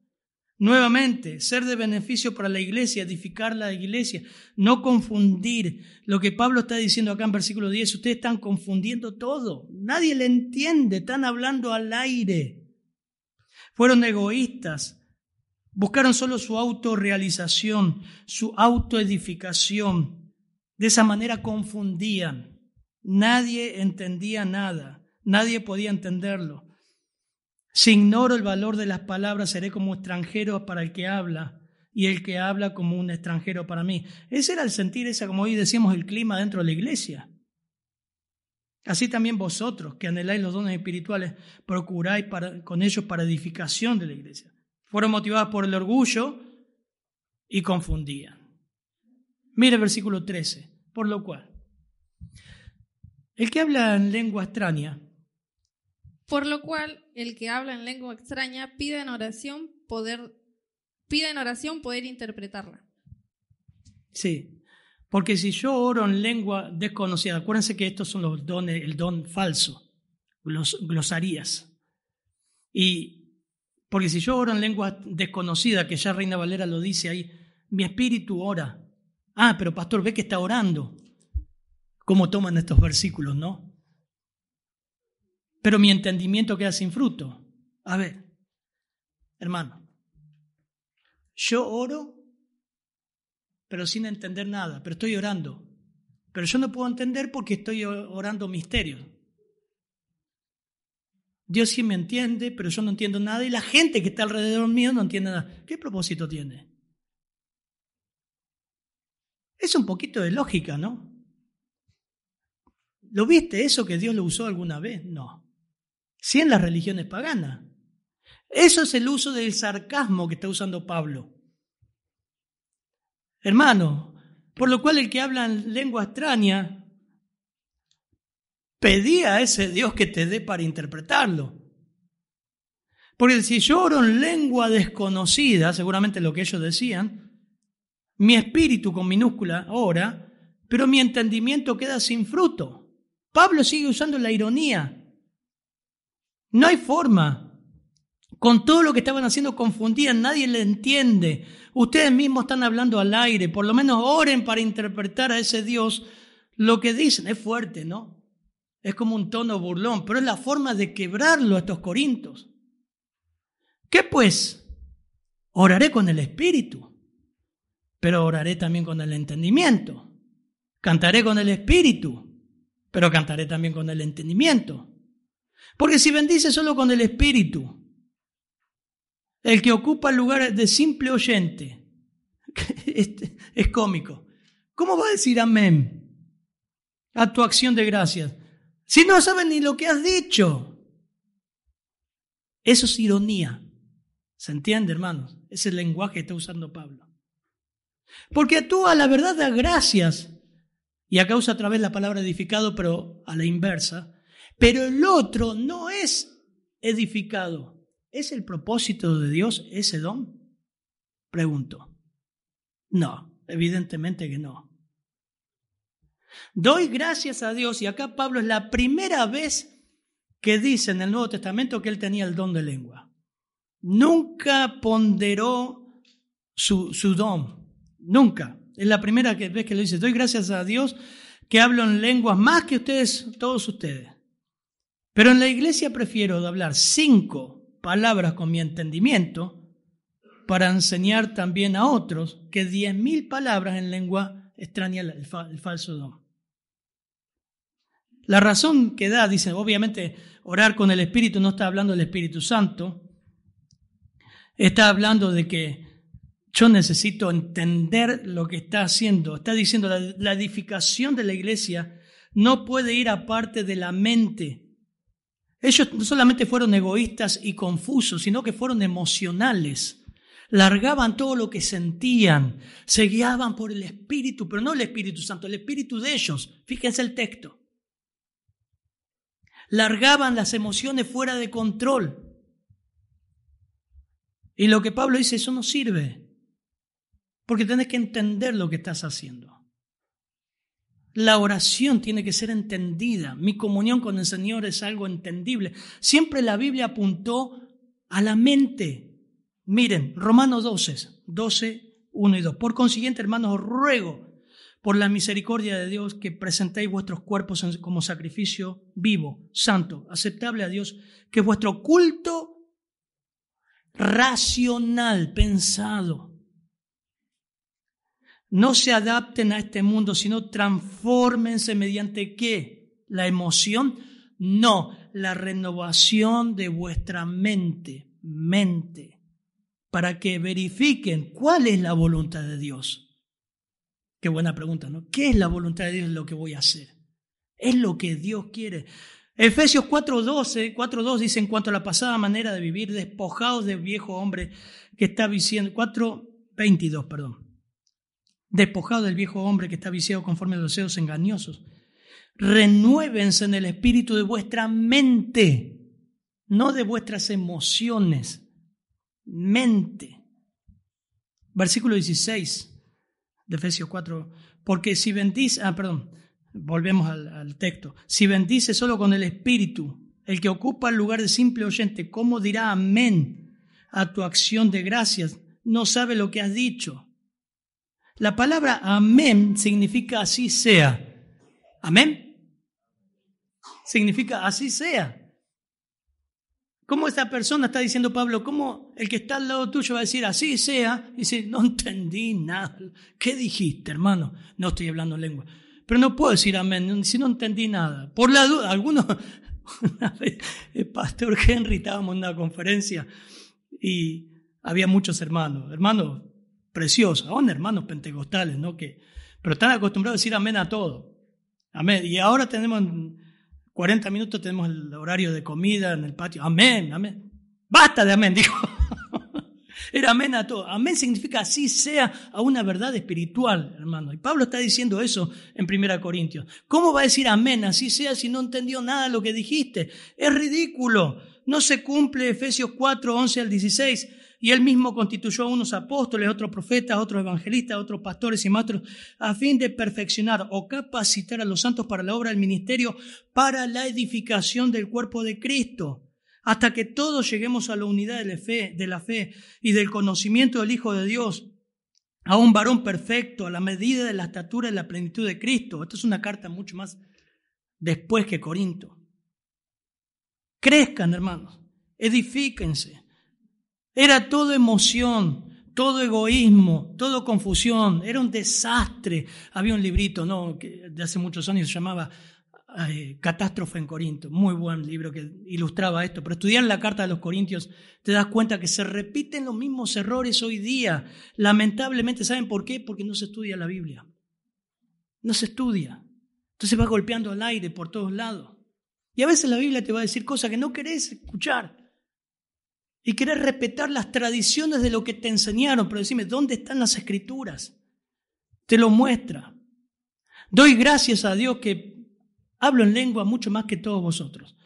Nuevamente, ser de beneficio para la iglesia, edificar la iglesia, no confundir lo que Pablo está diciendo acá en versículo 10. Ustedes están confundiendo todo. Nadie le entiende, están hablando al aire. Fueron egoístas. Buscaron solo su autorrealización, su autoedificación. De esa manera confundían. Nadie entendía nada. Nadie podía entenderlo. Si ignoro el valor de las palabras, seré como extranjero para el que habla y el que habla como un extranjero para mí. Ese era el sentir, esa, como hoy decíamos, el clima dentro de la iglesia. Así también vosotros, que anheláis los dones espirituales, procuráis con ellos para edificación de la iglesia. Fueron motivados por el orgullo y confundían. Mire el versículo 13, por lo cual, el que habla en lengua extraña por lo cual, el que habla en lengua extraña pide en oración poder, pide en oración poder interpretarla. Sí, porque si yo oro en lengua desconocida, acuérdense que estos son los dones, el don falso, los glosarías. Y porque si yo oro en lengua desconocida, que ya Reina Valera lo dice ahí, mi espíritu ora. Ah, pero pastor, ve que está orando. ¿Cómo toman estos versículos, no? Pero mi entendimiento queda sin fruto. A ver, hermano, yo oro, pero sin entender nada, pero estoy orando. Pero yo no puedo entender porque estoy orando misterios. Dios sí me entiende, pero yo no entiendo nada y la gente que está alrededor mío no entiende nada. ¿Qué propósito tiene? Es un poquito de lógica, ¿no? ¿Lo viste eso que Dios lo usó alguna vez? No si en las religiones paganas. Eso es el uso del sarcasmo que está usando Pablo. Hermano, por lo cual el que habla en lengua extraña pedía a ese Dios que te dé para interpretarlo. Porque si yo oro en lengua desconocida, seguramente lo que ellos decían, mi espíritu con minúscula ora, pero mi entendimiento queda sin fruto. Pablo sigue usando la ironía. No hay forma. Con todo lo que estaban haciendo confundían, nadie le entiende. Ustedes mismos están hablando al aire, por lo menos oren para interpretar a ese Dios lo que dicen. Es fuerte, ¿no? Es como un tono burlón, pero es la forma de quebrarlo a estos corintos. ¿Qué pues? Oraré con el espíritu, pero oraré también con el entendimiento. Cantaré con el espíritu, pero cantaré también con el entendimiento. Porque si bendice solo con el espíritu, el que ocupa el lugar de simple oyente, es cómico. ¿Cómo va a decir amén a tu acción de gracias? Si no saben ni lo que has dicho. Eso es ironía. ¿Se entiende, hermanos? Es el lenguaje que está usando Pablo. Porque tú a la verdad das gracias. Y acá usa otra vez la palabra edificado, pero a la inversa. Pero el otro no es edificado. ¿Es el propósito de Dios ese don? Pregunto. No, evidentemente que no. Doy gracias a Dios y acá Pablo es la primera vez que dice en el Nuevo Testamento que él tenía el don de lengua. Nunca ponderó su, su don, nunca. Es la primera vez que lo dice. Doy gracias a Dios que hablo en lenguas más que ustedes, todos ustedes. Pero en la iglesia prefiero hablar cinco palabras con mi entendimiento para enseñar también a otros que diez mil palabras en lengua extraña el, falso don. La razón que da, dice, obviamente orar con el Espíritu no está hablando del Espíritu Santo, está hablando de que yo necesito entender lo que está haciendo. Está diciendo, la, la edificación de la iglesia no puede ir aparte de la mente ellos no solamente fueron egoístas y confusos, sino que fueron emocionales. Largaban todo lo que sentían, se guiaban por el Espíritu, pero no el Espíritu Santo, el Espíritu de ellos. Fíjense el texto. Largaban las emociones fuera de control. Y lo que Pablo dice, eso no sirve, porque tenés que entender lo que estás haciendo. La oración tiene que ser entendida. Mi comunión con el Señor es algo entendible. Siempre la Biblia apuntó a la mente. Miren, Romanos 12, 12, 1 y 2. Por consiguiente, hermanos, os ruego por la misericordia de Dios que presentéis vuestros cuerpos como sacrificio vivo, santo, aceptable a Dios, que vuestro culto racional, pensado. No se adapten a este mundo, sino transfórmense mediante qué? La emoción. No, la renovación de vuestra mente, mente, para que verifiquen cuál es la voluntad de Dios. Qué buena pregunta, ¿no? ¿Qué es la voluntad de Dios lo que voy a hacer? Es lo que Dios quiere. Efesios 4.12, 4.2 dice en cuanto a la pasada manera de vivir, despojados del viejo hombre que está viciando, 4.22, perdón, despojados del viejo hombre que está viciado conforme a los deseos engañosos. Renuévense en el espíritu de vuestra mente, no de vuestras emociones, mente. Versículo 16 de Efesios 4, porque si bendice, ah, perdón, volvemos al, texto, si bendice solo con el Espíritu, el que ocupa el lugar de simple oyente, ¿cómo dirá amén a tu acción de gracias? No sabe lo que has dicho. La palabra amén significa así sea. Amén. Significa así sea. ¿Cómo esta persona está diciendo Pablo? ¿Cómo el que está al lado tuyo va a decir así sea? Y dice, no entendí nada. ¿Qué dijiste, hermano? No estoy hablando lengua. Pero no puedo decir amén si no entendí nada. Por la duda, algunos, una vez, el pastor Henry estábamos en una conferencia y había muchos hermanos, hermanos preciosos, aún hermanos pentecostales, ¿no? Que, pero están acostumbrados a decir amén a todo. Amén. Y ahora tenemos 40 minutos, tenemos el horario de comida en el patio. Amén, amén. Basta de amén, dijo. Era amén a todo. Amén significa así sea a una verdad espiritual, hermano. Y Pablo está diciendo eso en 1 Corintios. ¿Cómo va a decir amén así sea si no entendió nada lo que dijiste? Es ridículo. No se cumple Efesios 4, 11 al 16. Y él mismo constituyó a unos apóstoles, otros profetas, otros evangelistas, otros pastores y maestros, a fin de perfeccionar o capacitar a los santos para la obra del ministerio, para la edificación del cuerpo de Cristo hasta que todos lleguemos a la unidad de la, fe, de la fe y del conocimiento del Hijo de Dios, a un varón perfecto, a la medida de la estatura y la plenitud de Cristo. Esta es una carta mucho más después que Corinto. Crezcan, hermanos, edifíquense. Era todo emoción, todo egoísmo, todo confusión, era un desastre. Había un librito, ¿no? que de hace muchos años se llamaba eh, Catástrofe en Corinto, muy buen libro que ilustraba esto, pero estudiar la carta de los Corintios te das cuenta que se repiten los mismos errores hoy día. Lamentablemente, ¿saben por qué? Porque no se estudia la Biblia. No se estudia. Entonces va golpeando al aire por todos lados. Y a veces la Biblia te va a decir cosas que no querés escuchar. Y querés respetar las tradiciones de lo que te enseñaron, pero decime, ¿dónde están las escrituras? Te lo muestra. Doy gracias a Dios que Hablo en lengua mucho más que todos vosotros,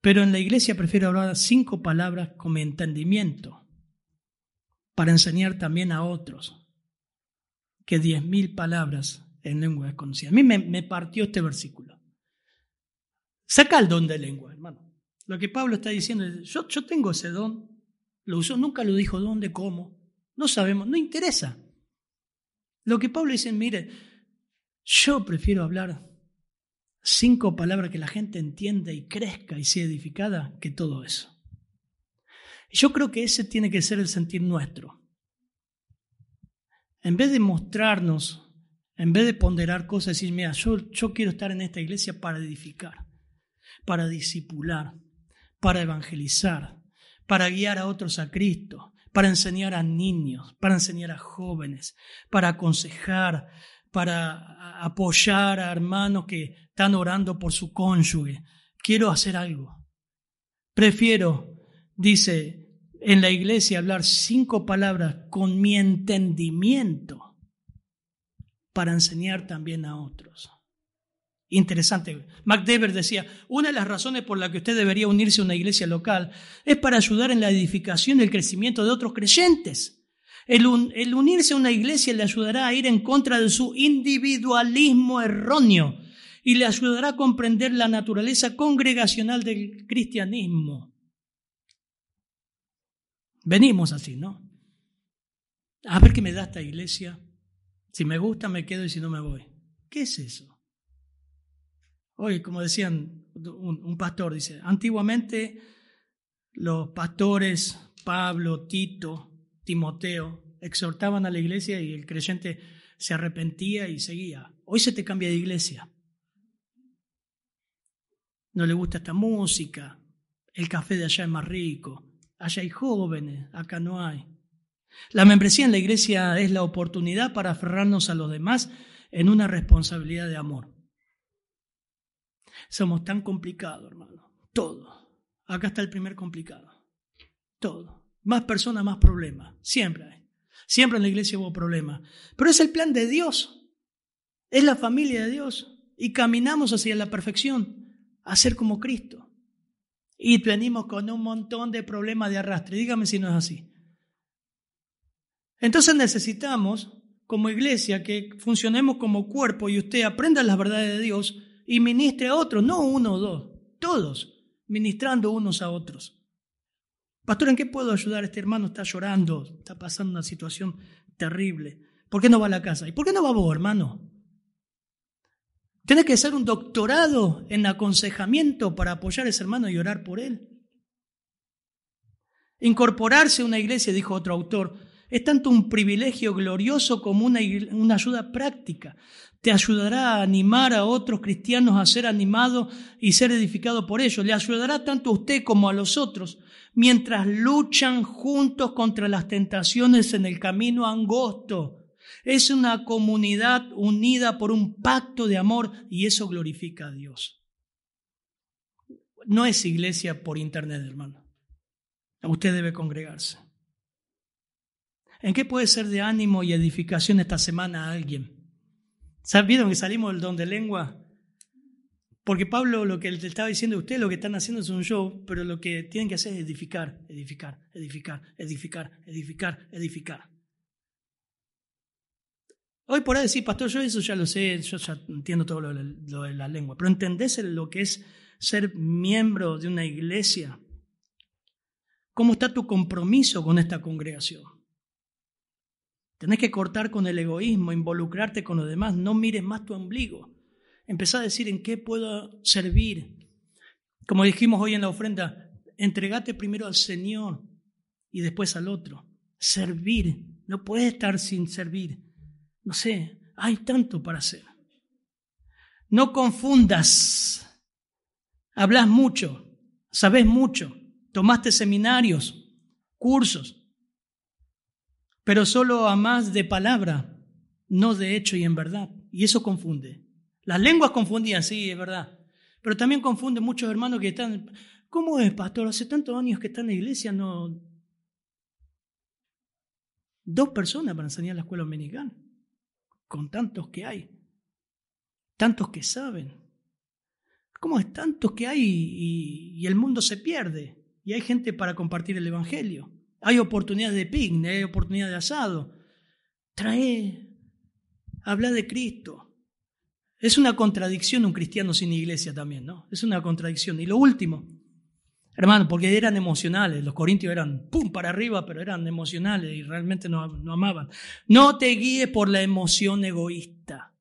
pero en la iglesia prefiero hablar cinco palabras con entendimiento para enseñar también a otros que diez mil palabras en lengua desconocida. A mí me, partió este versículo. Saca el don de lengua, hermano. Lo que Pablo está diciendo es, yo, yo tengo ese don, lo usó, nunca lo dijo dónde, cómo, no sabemos, no interesa. Lo que Pablo dice, mire, yo prefiero hablar cinco palabras que la gente entienda y crezca y sea edificada que todo eso. Yo creo que ese tiene que ser el sentir nuestro. En vez de mostrarnos, en vez de ponderar cosas, decir, mira, yo, yo quiero estar en esta iglesia para edificar, para discipular, para evangelizar, para guiar a otros a Cristo, para enseñar a niños, para enseñar a jóvenes, para aconsejar, para apoyar a hermanos que están orando por su cónyuge. Quiero hacer algo. Prefiero, dice en la iglesia, hablar cinco palabras con mi entendimiento para enseñar también a otros. Interesante. MacDever decía, una de las razones por las que usted debería unirse a una iglesia local es para ayudar en la edificación y el crecimiento de otros creyentes. El, unirse a una iglesia le ayudará a ir en contra de su individualismo erróneo y le ayudará a comprender la naturaleza congregacional del cristianismo. Venimos así, ¿no? A ver qué me da esta iglesia. Si me gusta, me quedo y si no, me voy. ¿Qué es eso? Hoy, como decían un pastor, dice, antiguamente los pastores Pablo, Tito, Timoteo, exhortaban a la iglesia y el creyente se arrepentía y seguía. Hoy se te cambia de iglesia. No le gusta esta música, el café de allá es más rico, allá hay jóvenes, acá no hay. La membresía en la iglesia es la oportunidad para aferrarnos a los demás en una responsabilidad de amor. Somos tan complicados, hermano. Todo. Acá está el primer complicado. Todo. Más personas, más problemas. Siempre hay. Siempre en la iglesia hubo problemas. Pero es el plan de Dios. Es la familia de Dios. Y caminamos hacia la perfección, a ser como Cristo. Y venimos con un montón de problemas de arrastre. Dígame si no es así. Entonces necesitamos, como iglesia, que funcionemos como cuerpo y usted aprenda las verdades de Dios y ministre a otros, no uno o dos, todos, ministrando unos a otros. Pastor, ¿en qué puedo ayudar? Este hermano está llorando, está pasando una situación terrible. ¿Por qué no va a la casa? ¿Y por qué no va vos, hermano? Tienes que hacer un doctorado en aconsejamiento para apoyar a ese hermano y orar por él. Incorporarse a una iglesia, dijo otro autor, es tanto un privilegio glorioso como una, una, ayuda práctica. Te ayudará a animar a otros cristianos a ser animados y ser edificados por ellos. Le ayudará tanto a usted como a los otros mientras luchan juntos contra las tentaciones en el camino angosto. Es una comunidad unida por un pacto de amor y eso glorifica a Dios. No es iglesia por internet, hermano. Usted debe congregarse. ¿En qué puede ser de ánimo y edificación esta semana a alguien? ¿Vieron que salimos del don de lengua? Porque Pablo lo que le estaba diciendo a usted, lo que están haciendo es un show, pero lo que tienen que hacer es edificar, edificar, edificar, edificar, edificar, edificar. Hoy por ahí decir, pastor, yo eso ya lo sé, yo ya entiendo todo lo, lo de la lengua, pero ¿entendés lo que es ser miembro de una iglesia? ¿Cómo está tu compromiso con esta congregación? Tenés que cortar con el egoísmo, involucrarte con los demás, no mires más tu ombligo. Empezá a decir en qué puedo servir. Como dijimos hoy en la ofrenda, entregate primero al Señor y después al otro. Servir. No puedes estar sin servir. No sé, hay tanto para hacer. No confundas. Hablas mucho, sabes mucho, tomaste seminarios, cursos, pero solo a más de palabra, no de hecho y en verdad. Y eso confunde. Las lenguas confundían, sí, es verdad. Pero también confunde muchos hermanos que están, ¿cómo es, pastor? Hace tantos años que está en la iglesia, no... Dos personas para enseñar la escuela dominicana, con tantos que hay, tantos que saben. ¿Cómo es tantos que hay y, y el mundo se pierde? Y hay gente para compartir el Evangelio. Hay oportunidades de picnic, hay oportunidades de asado. Trae, habla de Cristo. Es una contradicción un cristiano sin iglesia también, ¿no? Es una contradicción. Y lo último, hermano, porque eran emocionales, los corintios eran pum para arriba, pero eran emocionales y realmente no, no amaban. No te guíes por la emoción egoísta.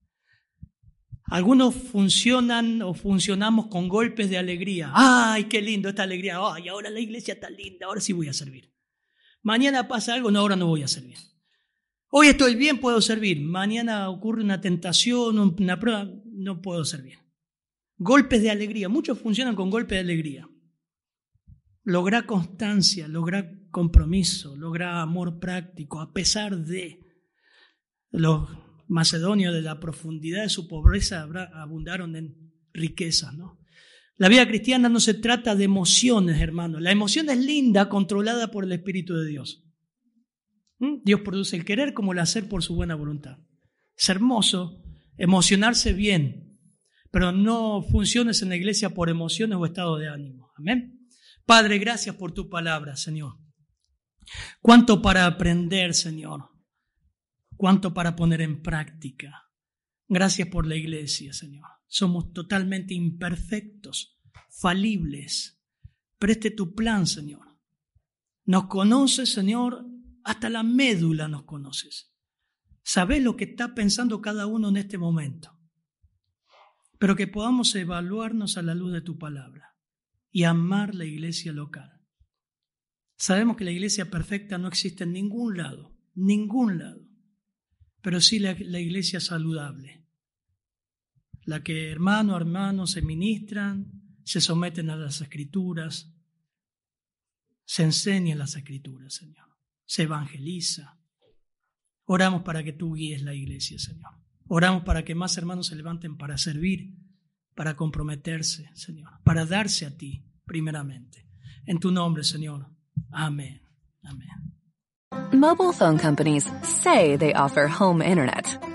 Algunos funcionan o funcionamos con golpes de alegría. ¡Ay, qué lindo esta alegría! ¡Ay, ahora la iglesia está linda! Ahora sí voy a servir. Mañana pasa algo, no, ahora no voy a servir. Hoy estoy bien, puedo servir. Mañana ocurre una tentación, una prueba, no puedo servir. Golpes de alegría, muchos funcionan con golpes de alegría. Logra constancia, logra compromiso, logra amor práctico, a pesar de los macedonios de la profundidad de su pobreza abundaron en riqueza, ¿no? La vida cristiana no se trata de emociones, hermano. La emoción es linda, controlada por el Espíritu de Dios. ¿Mm? Dios produce el querer como el hacer por su buena voluntad. Es hermoso emocionarse bien, pero no funciones en la iglesia por emociones o estado de ánimo. Amén. Padre, gracias por tu palabra, Señor. Cuánto para aprender, Señor. Cuánto para poner en práctica. Gracias por la iglesia, Señor. Somos totalmente imperfectos, falibles. Preste tu plan, Señor. Nos conoces, Señor, hasta la médula nos conoces. Sabes lo que está pensando cada uno en este momento. Pero que podamos evaluarnos a la luz de tu palabra y amar la iglesia local. Sabemos que la iglesia perfecta no existe en ningún lado, ningún lado, pero sí la iglesia saludable, la que hermano a hermano se ministran, se someten a las escrituras, se enseñan las escrituras, Señor, se evangeliza. Oramos para que tú guíes la iglesia, Señor. Oramos para que más hermanos se levanten para servir, para comprometerse, Señor, para darse a ti primeramente. En tu nombre, Señor. Amén. Amén. Mobile phone companies say they offer home internet.